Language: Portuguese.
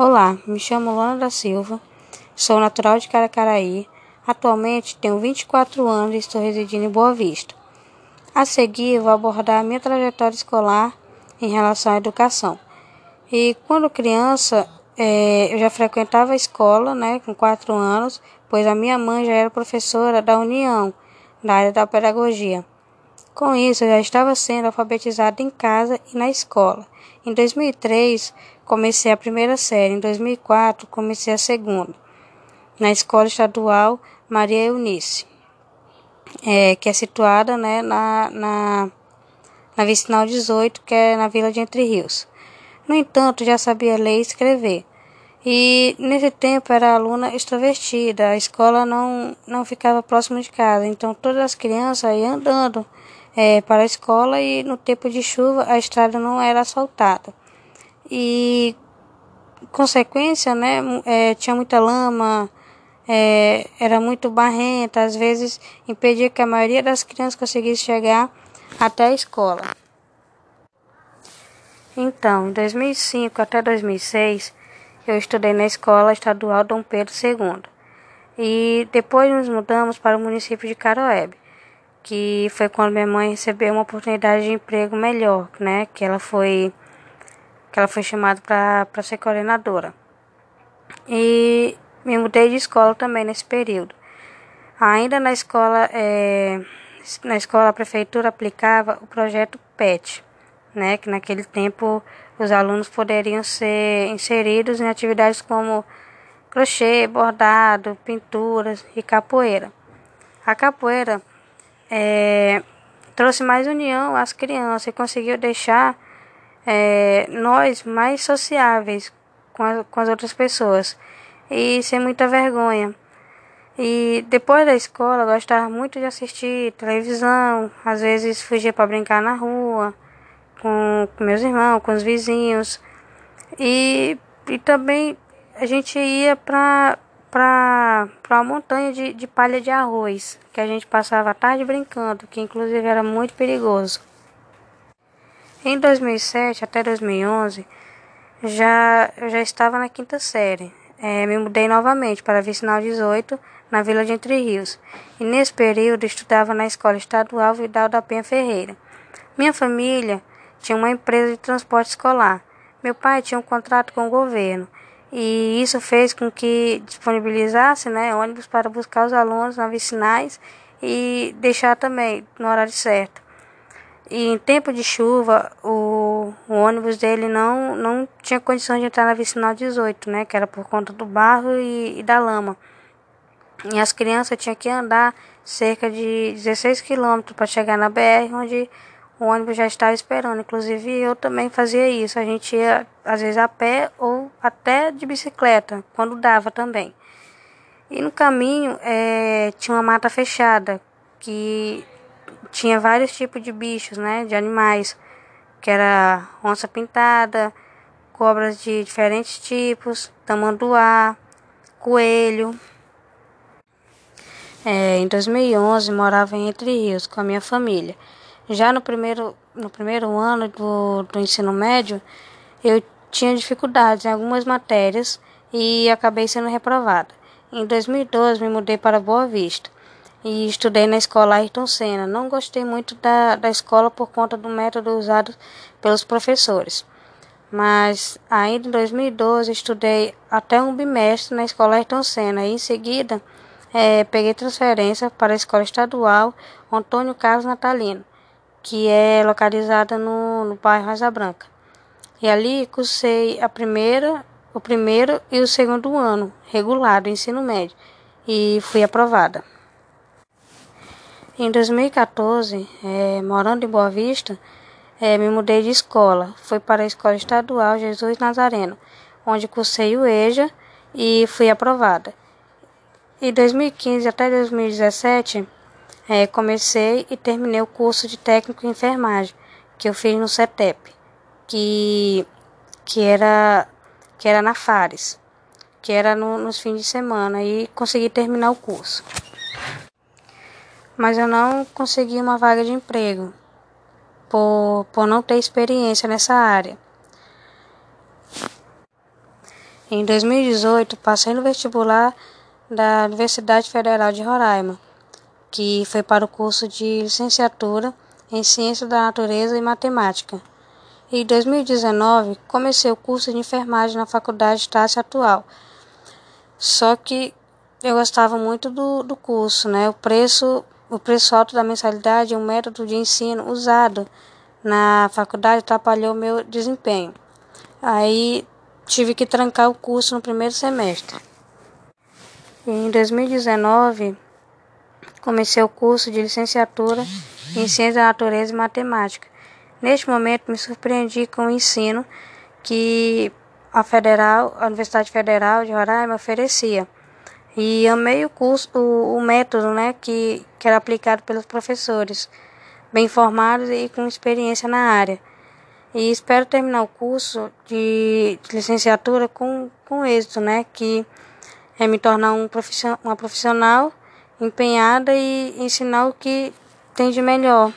Olá, me chamo Lana da Silva, sou natural de Caracaraí. Atualmente tenho 24 anos e estou residindo em Boa Vista. A seguir, vou abordar a minha trajetória escolar em relação à educação. E quando criança, é, eu já frequentava a escola, né, com 4 anos, pois a minha mãe já era professora da União, da área da pedagogia. Com isso, eu já estava sendo alfabetizada em casa e na escola. Em 2003, comecei a primeira série. Em 2004, comecei a segunda. Na Escola Estadual Maria Eunice, é, que é situada né, na, na, na Vicinal 18, que é na Vila de Entre Rios. No entanto, já sabia ler e escrever. E nesse tempo era aluna extrovertida, a escola não, não ficava próximo de casa, então todas as crianças iam andando é, para a escola e no tempo de chuva a estrada não era asfaltada. E consequência, né, é, tinha muita lama, é, era muito barrenta, às vezes impedia que a maioria das crianças conseguisse chegar até a escola. Então, em 2005 até 2006, eu estudei na Escola Estadual Dom Pedro II. E depois nos mudamos para o município de Caroebe que foi quando minha mãe recebeu uma oportunidade de emprego melhor, né? Que ela foi que ela foi chamada para ser coordenadora. E me mudei de escola também nesse período. Ainda na escola, é, na escola a prefeitura aplicava o projeto PET, né? Que naquele tempo os alunos poderiam ser inseridos em atividades como crochê, bordado, pinturas e capoeira. A capoeira é, trouxe mais união às crianças e conseguiu deixar é, nós mais sociáveis com, a, com as outras pessoas e sem muita vergonha. E depois da escola, gostava muito de assistir televisão, às vezes fugia para brincar na rua com, com meus irmãos, com os vizinhos. E, e também a gente ia para para uma montanha de, de palha de arroz, que a gente passava a tarde brincando, que inclusive era muito perigoso. Em 2007 até 2011, já, eu já estava na quinta série. É, me mudei novamente para Vicinal 18, na Vila de Entre Rios, e nesse período estudava na Escola Estadual Vidal da Penha Ferreira. Minha família tinha uma empresa de transporte escolar. Meu pai tinha um contrato com o governo e isso fez com que disponibilizasse né, ônibus para buscar os alunos nas vicinais e deixar também no horário certo. E em tempo de chuva, o, o ônibus dele não, não tinha condições de entrar na vicinal 18, né, que era por conta do barro e, e da lama. E as crianças tinham que andar cerca de 16 quilômetros para chegar na BR, onde o ônibus já estava esperando. Inclusive eu também fazia isso. A gente ia às vezes a pé ou até de bicicleta, quando dava também. E no caminho é, tinha uma mata fechada que tinha vários tipos de bichos, né, de animais, que era onça pintada, cobras de diferentes tipos, tamanduá, coelho. É, em 2011 morava em Entre Rios com a minha família. Já no primeiro, no primeiro ano do, do ensino médio, eu tinha dificuldades em algumas matérias e acabei sendo reprovada. Em 2012, me mudei para Boa Vista e estudei na escola Ayrton Senna. Não gostei muito da, da escola por conta do método usado pelos professores. Mas ainda em 2012 estudei até um bimestre na escola Ayrton Senna e em seguida é, peguei transferência para a escola estadual Antônio Carlos Natalino que é localizada no, no bairro Asa Branca. E ali cursei a primeira, o primeiro e o segundo ano regular do ensino médio e fui aprovada. Em 2014, é, morando em Boa Vista, é, me mudei de escola. Fui para a Escola Estadual Jesus Nazareno, onde cursei o EJA e fui aprovada. Em 2015 até 2017, é, comecei e terminei o curso de técnico em enfermagem que eu fiz no CETEP, que, que, era, que era na Fares, que era no, nos fins de semana, e consegui terminar o curso. Mas eu não consegui uma vaga de emprego, por, por não ter experiência nessa área. Em 2018, passei no vestibular da Universidade Federal de Roraima, que foi para o curso de licenciatura em Ciência da Natureza e Matemática. Em 2019, comecei o curso de enfermagem na Faculdade Estácio Atual. Só que eu gostava muito do, do curso, né? O preço, o preço alto da mensalidade e o método de ensino usado na faculdade atrapalhou meu desempenho. Aí tive que trancar o curso no primeiro semestre. Em 2019, comecei o curso de licenciatura em Ciência da Natureza e Matemática. Neste momento, me surpreendi com o ensino que a Federal, a Universidade Federal de Roraima oferecia. E amei o curso, o, o método, né, que, que era aplicado pelos professores, bem formados e com experiência na área. E espero terminar o curso de, de licenciatura com, com êxito, né, que é me tornar um profissional, uma profissional empenhada e ensinar o que tem de melhor.